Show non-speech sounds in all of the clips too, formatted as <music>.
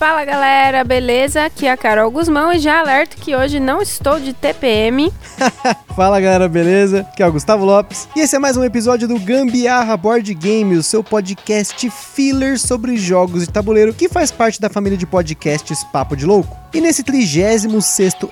Fala galera, beleza? Aqui é a Carol Guzmão e já alerto que hoje não estou de TPM. <laughs> Fala galera, beleza? Aqui é o Gustavo Lopes e esse é mais um episódio do Gambiarra Board Game, o seu podcast filler sobre jogos de tabuleiro que faz parte da família de podcasts Papo de Louco. E nesse 36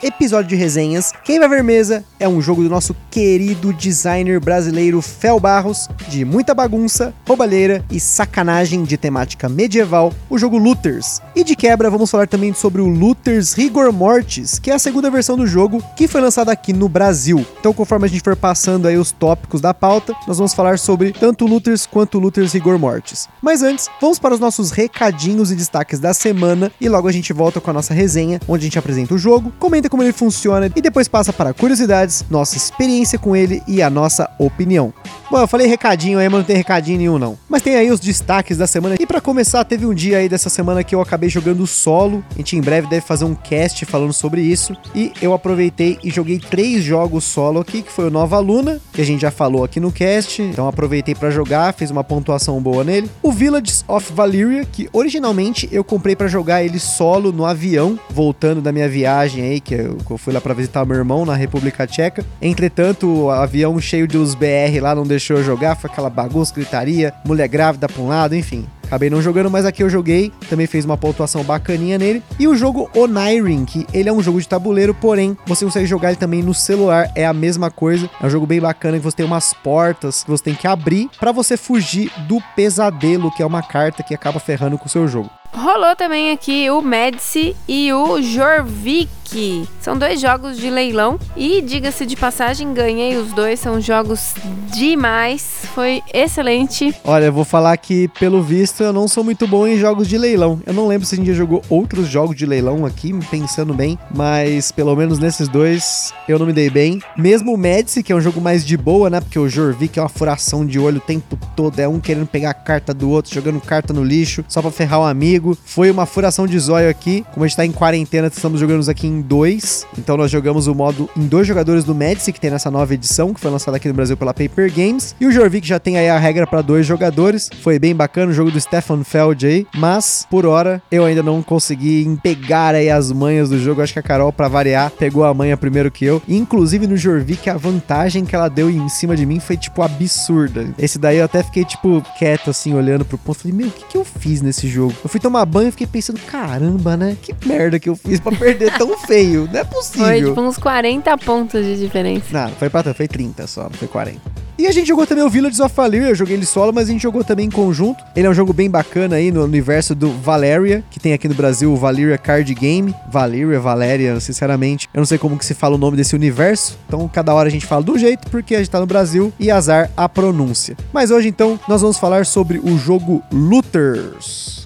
episódio de resenhas, quem vai ver mesa é um jogo do nosso querido designer brasileiro Fel Barros, de muita bagunça, roubalheira e sacanagem de temática medieval, o jogo Looters. E de quebra, vamos falar também sobre o Looters Rigor Mortis, que é a segunda versão do jogo que foi lançada aqui no Brasil. Então, conforme a gente for passando aí os tópicos da pauta, nós vamos falar sobre tanto Looters quanto Looters Rigor Mortis. Mas antes, vamos para os nossos recadinhos e destaques da semana e logo a gente volta com a nossa resenha onde a gente apresenta o jogo, comenta como ele funciona e depois passa para curiosidades, nossa experiência com ele e a nossa opinião. Bom, eu falei recadinho aí, mas não tem recadinho nenhum não. Mas tem aí os destaques da semana. E para começar, teve um dia aí dessa semana que eu acabei jogando solo. A gente em breve deve fazer um cast falando sobre isso. E eu aproveitei e joguei três jogos solo aqui, que foi o Nova Luna, que a gente já falou aqui no cast. Então aproveitei para jogar, fiz uma pontuação boa nele. O Villages of Valyria, que originalmente eu comprei para jogar ele solo no avião, voltando da minha viagem aí, que eu, que eu fui lá para visitar meu irmão na República Tcheca. Entretanto, o avião cheio de os BR lá não deixou eu jogar, foi aquela bagunça, gritaria, mulher grávida pra um lado, enfim. Acabei não jogando, mas aqui eu joguei, também fez uma pontuação bacaninha nele. E o jogo Oniring, que ele é um jogo de tabuleiro, porém você consegue jogar ele também no celular, é a mesma coisa. É um jogo bem bacana que você tem umas portas que você tem que abrir para você fugir do pesadelo, que é uma carta que acaba ferrando com o seu jogo. Rolou também aqui o Medici e o Jorvik. São dois jogos de leilão e, diga-se de passagem, ganhei os dois. São jogos demais. Foi excelente. Olha, eu vou falar que, pelo visto, eu não sou muito bom em jogos de leilão. Eu não lembro se a gente já jogou outros jogos de leilão aqui, pensando bem, mas pelo menos nesses dois eu não me dei bem. Mesmo o Medici, que é um jogo mais de boa, né? Porque o Jorvik é uma furação de olho o tempo todo. É um querendo pegar a carta do outro, jogando carta no lixo, só pra ferrar o amigo. Foi uma furação de zóio aqui. Como a gente tá em quarentena, estamos jogando aqui em dois. Então nós jogamos o modo em dois jogadores do Medici, que tem nessa nova edição, que foi lançada aqui no Brasil pela Paper Games. E o Jorvik já tem aí a regra para dois jogadores. Foi bem bacana o jogo do Stefan Feld aí. Mas, por hora, eu ainda não consegui pegar aí as manhas do jogo. Acho que a Carol, para variar, pegou a manha primeiro que eu. Inclusive no Jorvik, a vantagem que ela deu em cima de mim foi, tipo, absurda. Esse daí eu até fiquei, tipo, quieto, assim, olhando pro ponto. Falei, meu, o que, que eu fiz nesse jogo? Eu fui tomar banho e fiquei pensando, caramba, né? Que merda que eu fiz pra perder tão feio. Não é possível. Foi tipo uns 40 pontos de diferença. Não, foi pra tanto, foi 30 só, não foi 40. E a gente jogou também o Village of Valyria, eu joguei ele solo, mas a gente jogou também em conjunto. Ele é um jogo bem bacana aí no universo do Valeria, que tem aqui no Brasil o Valyria Card Game. Valyria, Valéria, sinceramente, eu não sei como que se fala o nome desse universo. Então cada hora a gente fala do jeito, porque a gente tá no Brasil e azar a pronúncia. Mas hoje então nós vamos falar sobre o jogo Looters.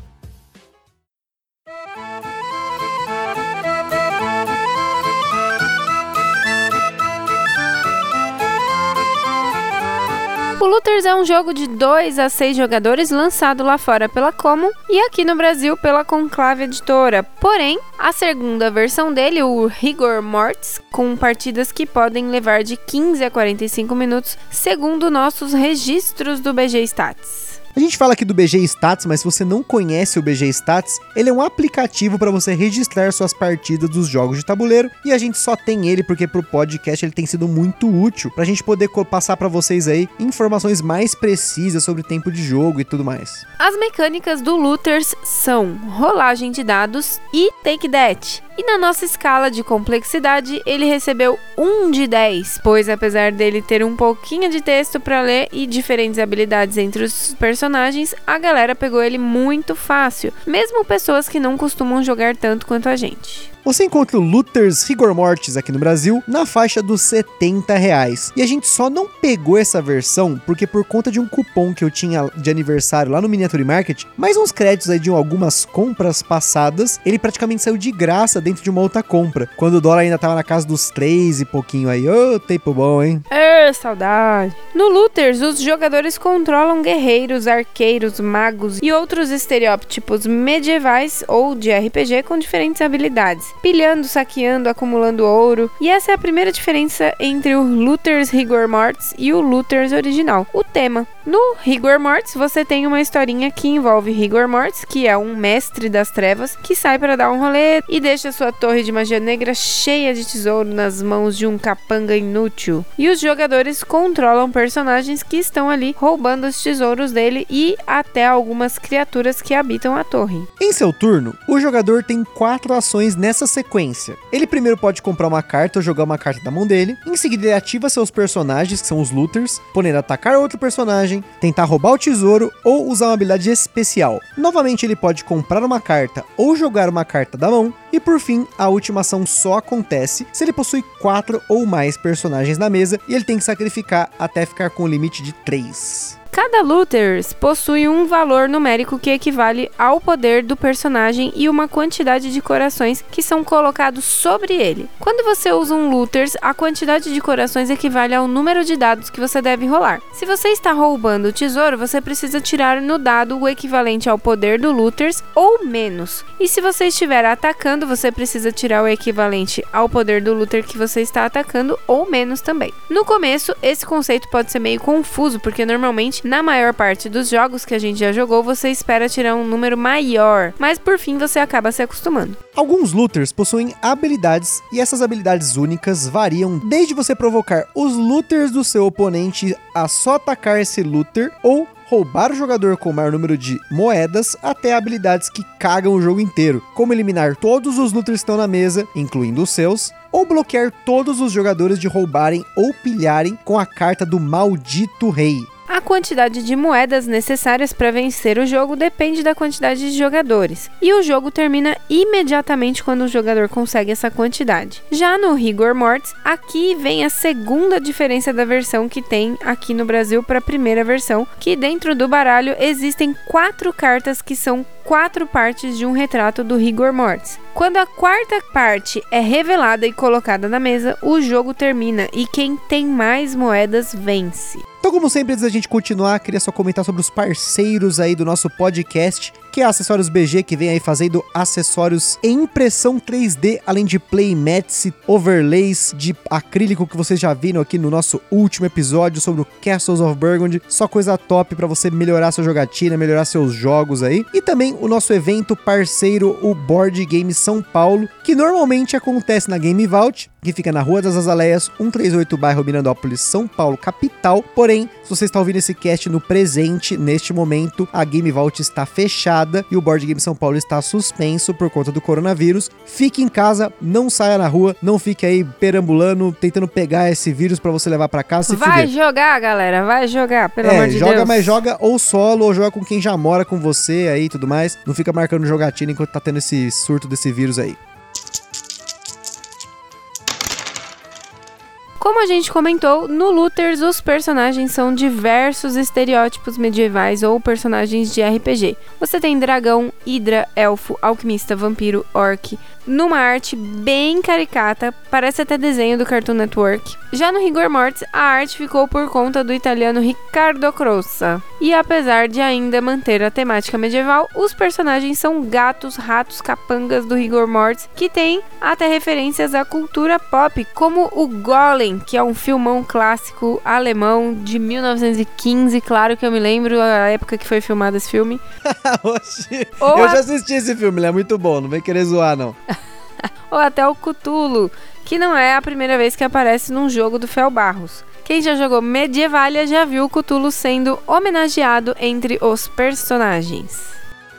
Looters é um jogo de 2 a 6 jogadores lançado lá fora pela Common e aqui no Brasil pela Conclave Editora. Porém, a segunda versão dele, o Rigor Mortis, com partidas que podem levar de 15 a 45 minutos, segundo nossos registros do BG Stats. A gente fala aqui do BG Stats, mas se você não conhece o BG Stats, ele é um aplicativo para você registrar suas partidas dos jogos de tabuleiro e a gente só tem ele porque pro podcast ele tem sido muito útil para a gente poder passar para vocês aí informações mais precisas sobre tempo de jogo e tudo mais. As mecânicas do Looters são rolagem de dados e take that. E na nossa escala de complexidade, ele recebeu 1 de 10, pois apesar dele ter um pouquinho de texto para ler e diferentes habilidades entre os personagens, a galera pegou ele muito fácil, mesmo pessoas que não costumam jogar tanto quanto a gente. Você encontra o Luthers Rigor Mortis aqui no Brasil na faixa dos 70 reais. E a gente só não pegou essa versão porque por conta de um cupom que eu tinha de aniversário lá no Miniature Market, mais uns créditos aí de algumas compras passadas, ele praticamente saiu de graça dentro de uma outra compra. Quando o dólar ainda tava na casa dos 3 e pouquinho aí. Ô, oh, tempo bom, hein? É, saudade. No Looters, os jogadores controlam guerreiros, arqueiros, magos e outros estereótipos medievais ou de RPG com diferentes habilidades, pilhando, saqueando, acumulando ouro. E essa é a primeira diferença entre o Looters Rigor Mortis e o Looters original, o tema. No Rigor Mortis, você tem uma historinha que envolve Rigor Mortis, que é um mestre das trevas que sai para dar um rolê e deixa sua torre de magia negra cheia de tesouro nas mãos de um capanga inútil. E os jogadores controlam personagens que estão ali roubando os tesouros dele e até algumas criaturas que habitam a torre. Em seu turno, o jogador tem quatro ações nessa sequência. Ele primeiro pode comprar uma carta ou jogar uma carta da mão dele, em seguida ele ativa seus personagens, que são os looters, podendo atacar outro personagem tentar roubar o tesouro ou usar uma habilidade especial. Novamente ele pode comprar uma carta ou jogar uma carta da mão, e por fim, a última ação só acontece se ele possui 4 ou mais personagens na mesa e ele tem que sacrificar até ficar com o limite de 3. Cada Looters possui um valor numérico que equivale ao poder do personagem e uma quantidade de corações que são colocados sobre ele. Quando você usa um Looters, a quantidade de corações equivale ao número de dados que você deve rolar. Se você está roubando o tesouro, você precisa tirar no dado o equivalente ao poder do Looters ou menos. E se você estiver atacando, você precisa tirar o equivalente ao poder do Looter que você está atacando ou menos também. No começo, esse conceito pode ser meio confuso, porque normalmente na maior parte dos jogos que a gente já jogou, você espera tirar um número maior, mas por fim você acaba se acostumando. Alguns looters possuem habilidades e essas habilidades únicas variam desde você provocar os looters do seu oponente a só atacar esse looter ou roubar o jogador com o maior número de moedas até habilidades que cagam o jogo inteiro, como eliminar todos os looters que estão na mesa, incluindo os seus, ou bloquear todos os jogadores de roubarem ou pilharem com a carta do maldito rei. A quantidade de moedas necessárias para vencer o jogo depende da quantidade de jogadores, e o jogo termina imediatamente quando o jogador consegue essa quantidade. Já no Rigor Mortis, aqui vem a segunda diferença da versão que tem aqui no Brasil para a primeira versão, que dentro do baralho existem quatro cartas que são quatro partes de um retrato do Rigor Mortis. Quando a quarta parte é revelada e colocada na mesa, o jogo termina e quem tem mais moedas vence. Então, como sempre, antes da gente continuar, queria só comentar sobre os parceiros aí do nosso podcast, que é Acessórios BG, que vem aí fazendo acessórios em impressão 3D, além de playmats overlays de acrílico que vocês já viram aqui no nosso último episódio sobre o Castles of Burgundy. Só coisa top para você melhorar sua jogatina, melhorar seus jogos aí. E também o nosso evento parceiro, o Board Game São Paulo, que normalmente acontece na Game Vault, que fica na Rua das Azaleias, 138, bairro Mirandópolis, São Paulo, capital. Porém, se você está ouvindo esse cast no presente, neste momento, a Game Vault está fechada e o Board Game São Paulo está suspenso por conta do coronavírus. Fique em casa, não saia na rua, não fique aí perambulando, tentando pegar esse vírus para você levar para casa. vai fuder. jogar, galera, vai jogar, pelo é, amor de joga, Deus. Joga, mas joga ou solo, ou joga com quem já mora com você aí e tudo mais. Não fica marcando jogatina enquanto tá tendo esse surto desse vírus aí. Como a gente comentou, no Luthers os personagens são diversos estereótipos medievais ou personagens de RPG. Você tem dragão, hidra, elfo, alquimista, vampiro, orc, numa arte bem caricata, parece até desenho do Cartoon Network. Já no Rigor Mortis, a arte ficou por conta do italiano Riccardo Crossa. E apesar de ainda manter a temática medieval, os personagens são gatos, ratos, capangas do Rigor Mortis, que tem até referências à cultura pop, como o Golem, que é um filmão clássico alemão de 1915, claro que eu me lembro a época que foi filmado esse filme. <laughs> Oxi, eu a... já assisti esse filme, ele é muito bom, não vem querer zoar não. <laughs> Ou até o Cthulhu, que não é a primeira vez que aparece num jogo do Fel Barros. Quem já jogou Medievalia já viu o Cthulhu sendo homenageado entre os personagens.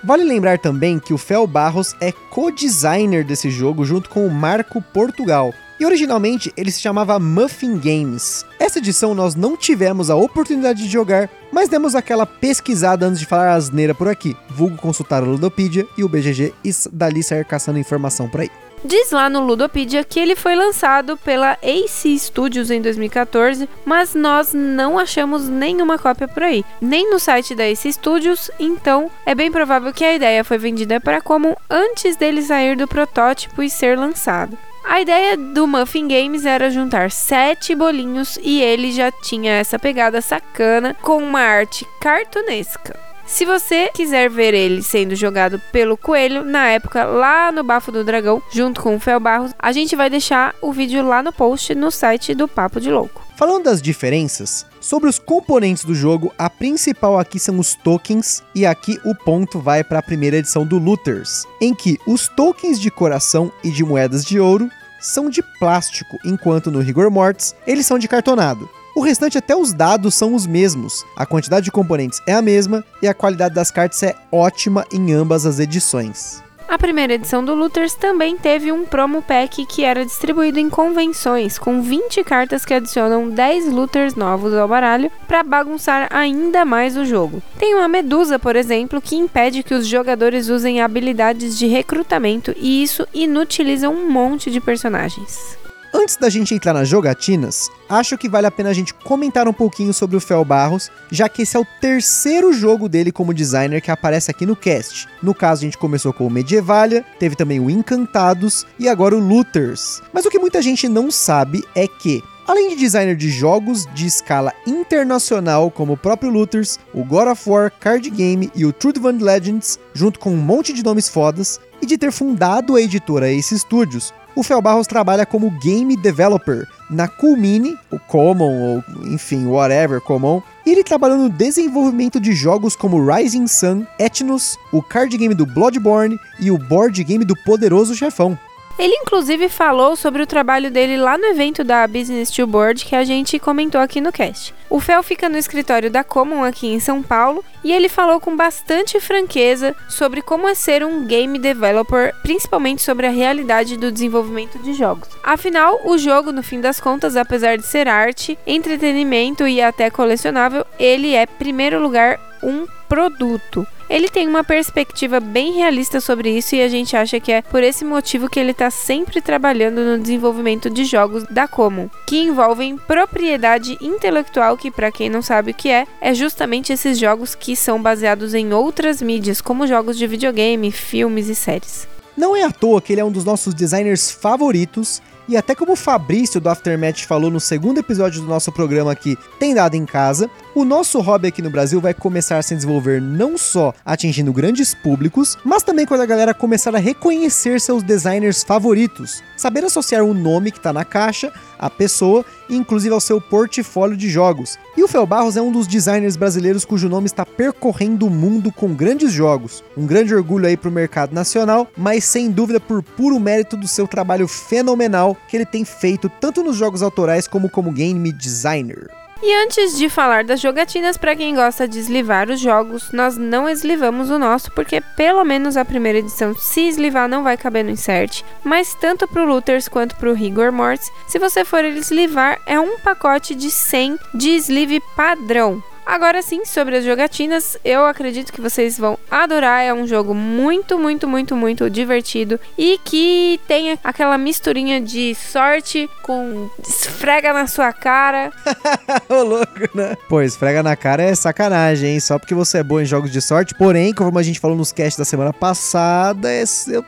Vale lembrar também que o Fel Barros é co-designer desse jogo junto com o Marco Portugal. E originalmente ele se chamava Muffin Games. Essa edição nós não tivemos a oportunidade de jogar, mas demos aquela pesquisada antes de falar asneira por aqui. Vulgo consultar a Ludopedia e o BGG e dali sair caçando informação por aí. Diz lá no Ludopedia que ele foi lançado pela AC Studios em 2014, mas nós não achamos nenhuma cópia por aí, nem no site da AC Studios, então é bem provável que a ideia foi vendida para Common antes dele sair do protótipo e ser lançado. A ideia do Muffin Games era juntar sete bolinhos e ele já tinha essa pegada sacana com uma arte cartunesca. Se você quiser ver ele sendo jogado pelo coelho, na época lá no Bafo do Dragão, junto com o Fel Barros, a gente vai deixar o vídeo lá no post no site do Papo de Louco. Falando das diferenças, sobre os componentes do jogo, a principal aqui são os tokens, e aqui o ponto vai para a primeira edição do Looters, em que os tokens de coração e de moedas de ouro são de plástico, enquanto no Rigor Mortis eles são de cartonado. O restante, até os dados, são os mesmos. A quantidade de componentes é a mesma e a qualidade das cartas é ótima em ambas as edições. A primeira edição do Looters também teve um promo pack que era distribuído em convenções, com 20 cartas que adicionam 10 Looters novos ao baralho para bagunçar ainda mais o jogo. Tem uma medusa, por exemplo, que impede que os jogadores usem habilidades de recrutamento e isso inutiliza um monte de personagens. Antes da gente entrar nas jogatinas, acho que vale a pena a gente comentar um pouquinho sobre o Fel Barros, já que esse é o terceiro jogo dele como designer que aparece aqui no cast. No caso, a gente começou com o Medievalia, teve também o Encantados e agora o Looters. Mas o que muita gente não sabe é que Além de designer de jogos de escala internacional, como o próprio Looters, o God of War Card Game e o Trudvang Legends, junto com um monte de nomes fodas, e de ter fundado a editora Ace Studios, o Fel Barros trabalha como game developer na Coolmini, o Common, ou enfim, whatever, Common, e ele trabalhou no desenvolvimento de jogos como Rising Sun, Ethnos, o card game do Bloodborne e o board game do Poderoso Chefão. Ele inclusive falou sobre o trabalho dele lá no evento da Business to Board que a gente comentou aqui no cast. O Fel fica no escritório da Common aqui em São Paulo e ele falou com bastante franqueza sobre como é ser um game developer, principalmente sobre a realidade do desenvolvimento de jogos. Afinal, o jogo, no fim das contas, apesar de ser arte, entretenimento e até colecionável, ele é, primeiro lugar, um produto. Ele tem uma perspectiva bem realista sobre isso e a gente acha que é por esse motivo que ele está sempre trabalhando no desenvolvimento de jogos da Common, que envolvem propriedade intelectual, que para quem não sabe o que é, é justamente esses jogos que são baseados em outras mídias, como jogos de videogame, filmes e séries. Não é à toa que ele é um dos nossos designers favoritos e até como o Fabrício do Aftermath falou no segundo episódio do nosso programa aqui, tem dado em casa, o nosso hobby aqui no Brasil vai começar a se desenvolver não só atingindo grandes públicos, mas também quando a galera começar a reconhecer seus designers favoritos, saber associar o nome que está na caixa, a pessoa e inclusive ao seu portfólio de jogos. E o Fel Barros é um dos designers brasileiros cujo nome está percorrendo o mundo com grandes jogos. Um grande orgulho aí para o mercado nacional, mas sem dúvida por puro mérito do seu trabalho fenomenal que ele tem feito tanto nos jogos autorais como como game designer. E antes de falar das jogatinas, para quem gosta de eslivar os jogos, nós não eslivamos o nosso, porque pelo menos a primeira edição, se eslivar, não vai caber no insert. Mas tanto pro Looters quanto pro Rigor Mortis, se você for eslivar, é um pacote de 100 de sleeve padrão. Agora sim, sobre as jogatinas, eu acredito que vocês vão adorar. É um jogo muito, muito, muito, muito divertido e que tem aquela misturinha de sorte com esfrega na sua cara. <laughs> Ô louco, né? Pô, esfrega na cara é sacanagem, hein? Só porque você é bom em jogos de sorte. Porém, como a gente falou nos casts da semana passada, é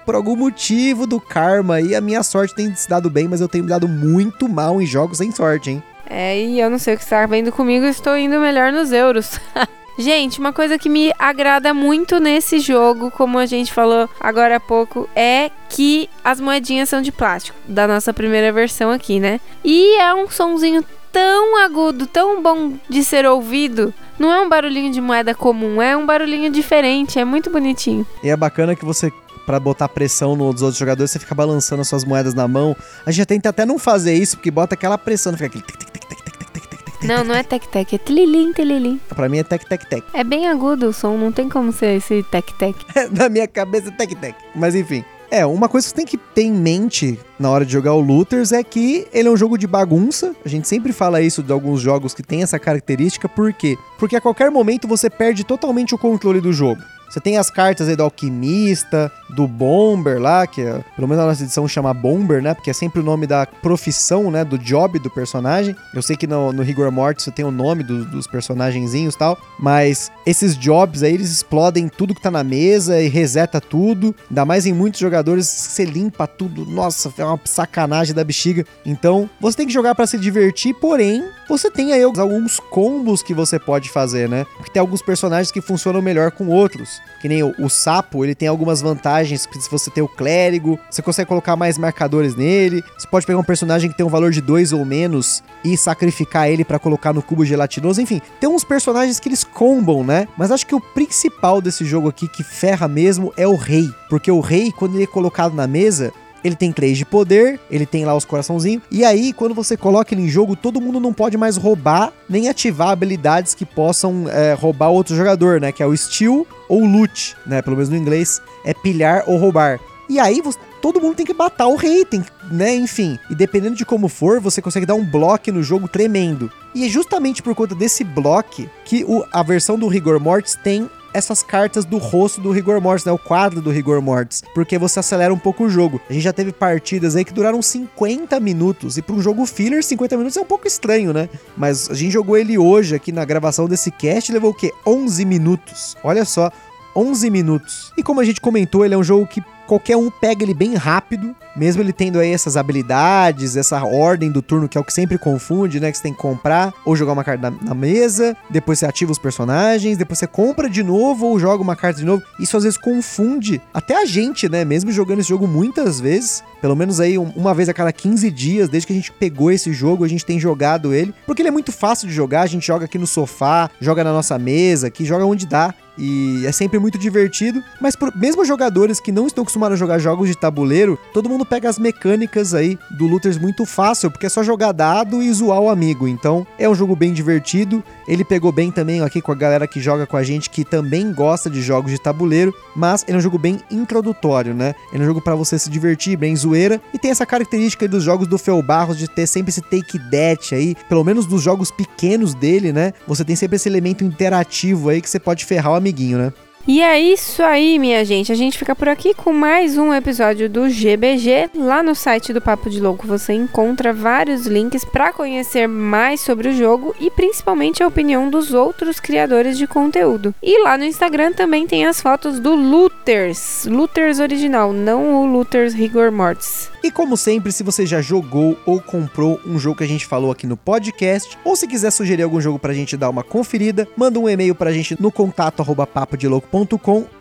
por algum motivo do karma aí, a minha sorte tem se dado bem, mas eu tenho me dado muito mal em jogos sem sorte, hein? É, e eu não sei o que está vendo comigo, estou indo melhor nos euros. <laughs> Gente, uma coisa que me agrada muito nesse jogo, como a gente falou agora há pouco, é que as moedinhas são de plástico, da nossa primeira versão aqui, né? E é um sonzinho tão agudo, tão bom de ser ouvido. Não é um barulhinho de moeda comum, é um barulhinho diferente, é muito bonitinho. E é bacana que você para botar pressão nos outros jogadores, você fica balançando as suas moedas na mão. A gente tenta até não fazer isso, porque bota aquela pressão, fica aquele não, não é tec-tec, é tililim, tililim. Pra mim é tec-tec-tec. É bem agudo o som, não tem como ser esse tec-tec. <laughs> Na minha cabeça é tec-tec. Mas enfim. É, uma coisa que você tem que ter em mente na hora de jogar o Looters é que ele é um jogo de bagunça. A gente sempre fala isso de alguns jogos que tem essa característica. Por quê? Porque a qualquer momento você perde totalmente o controle do jogo. Você tem as cartas aí do alquimista, do bomber lá, que é, pelo menos na nossa edição chama bomber, né? Porque é sempre o nome da profissão, né? Do job do personagem. Eu sei que no, no Rigor Mortis tem o nome do, dos personagenzinhos e tal, mas esses jobs aí, eles explodem tudo que tá na mesa e reseta tudo. Ainda mais em muitos jogadores, você limpa tudo. Nossa, é uma sacanagem da bexiga. Então, você tem que jogar para se divertir, porém, você tem aí alguns combos que você pode fazer, né? Porque tem alguns personagens que funcionam melhor com outros. Que nem o, o sapo, ele tem algumas vantagens. Se você tem o clérigo, você consegue colocar mais marcadores nele. Você pode pegar um personagem que tem um valor de 2 ou menos e sacrificar ele para colocar no cubo gelatinoso. Enfim, tem uns personagens que eles combam, né? Mas acho que o principal desse jogo aqui que ferra mesmo é o rei. Porque o rei, quando ele é colocado na mesa, ele tem 3 de poder, ele tem lá os coraçãozinhos. E aí, quando você coloca ele em jogo, todo mundo não pode mais roubar nem ativar habilidades que possam é, roubar outro jogador, né? Que é o steal ou loot, né? Pelo menos no inglês é pilhar ou roubar. E aí, você, todo mundo tem que matar o rei, tem, né? Enfim. E dependendo de como for, você consegue dar um bloco no jogo tremendo. E é justamente por conta desse bloco que o, a versão do Rigor Mortis tem essas cartas do rosto do Rigor Mortis, né? O quadro do Rigor Mortis, porque você acelera um pouco o jogo. A gente já teve partidas aí que duraram 50 minutos, e para um jogo filler, 50 minutos é um pouco estranho, né? Mas a gente jogou ele hoje aqui na gravação desse cast, levou o quê? 11 minutos. Olha só, 11 minutos. E como a gente comentou, ele é um jogo que qualquer um pega ele bem rápido, mesmo ele tendo aí essas habilidades, essa ordem do turno que é o que sempre confunde, né? Que você tem que comprar ou jogar uma carta na, na, mesa, depois você ativa os personagens, depois você compra de novo ou joga uma carta de novo. Isso às vezes confunde até a gente, né? Mesmo jogando esse jogo muitas vezes, pelo menos aí uma vez a cada 15 dias, desde que a gente pegou esse jogo, a gente tem jogado ele, porque ele é muito fácil de jogar, a gente joga aqui no sofá, joga na nossa mesa, que joga onde dá e é sempre muito divertido. Mas por, mesmo jogadores que não estão acostumados a jogar jogos de tabuleiro, todo mundo pega as mecânicas aí do Looters muito fácil, porque é só jogar dado e zoar o amigo. Então é um jogo bem divertido. Ele pegou bem também aqui com a galera que joga com a gente, que também gosta de jogos de tabuleiro, mas ele é um jogo bem introdutório, né? Ele é um jogo para você se divertir, bem zoeira, e tem essa característica dos jogos do Fel Barros de ter sempre esse take that aí, pelo menos dos jogos pequenos dele, né? Você tem sempre esse elemento interativo aí que você pode ferrar o amiguinho, né? E é isso aí, minha gente. A gente fica por aqui com mais um episódio do GBG. Lá no site do Papo de Louco você encontra vários links para conhecer mais sobre o jogo e principalmente a opinião dos outros criadores de conteúdo. E lá no Instagram também tem as fotos do Looters, Looters original, não o Looters Rigor Mortis. E como sempre, se você já jogou ou comprou um jogo que a gente falou aqui no podcast, ou se quiser sugerir algum jogo pra gente dar uma conferida, manda um e-mail pra gente no contato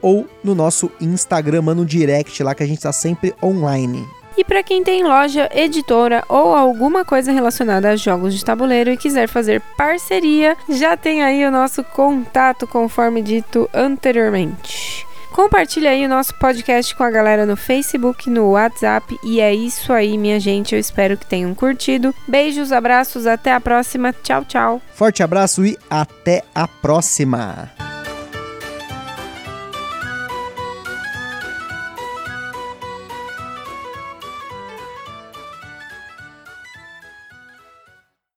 ou no nosso Instagram, manda um direct lá que a gente tá sempre online. E para quem tem loja, editora ou alguma coisa relacionada a jogos de tabuleiro e quiser fazer parceria, já tem aí o nosso contato conforme dito anteriormente. Compartilha aí o nosso podcast com a galera no Facebook, no WhatsApp. E é isso aí, minha gente. Eu espero que tenham curtido. Beijos, abraços, até a próxima. Tchau, tchau. Forte abraço e até a próxima.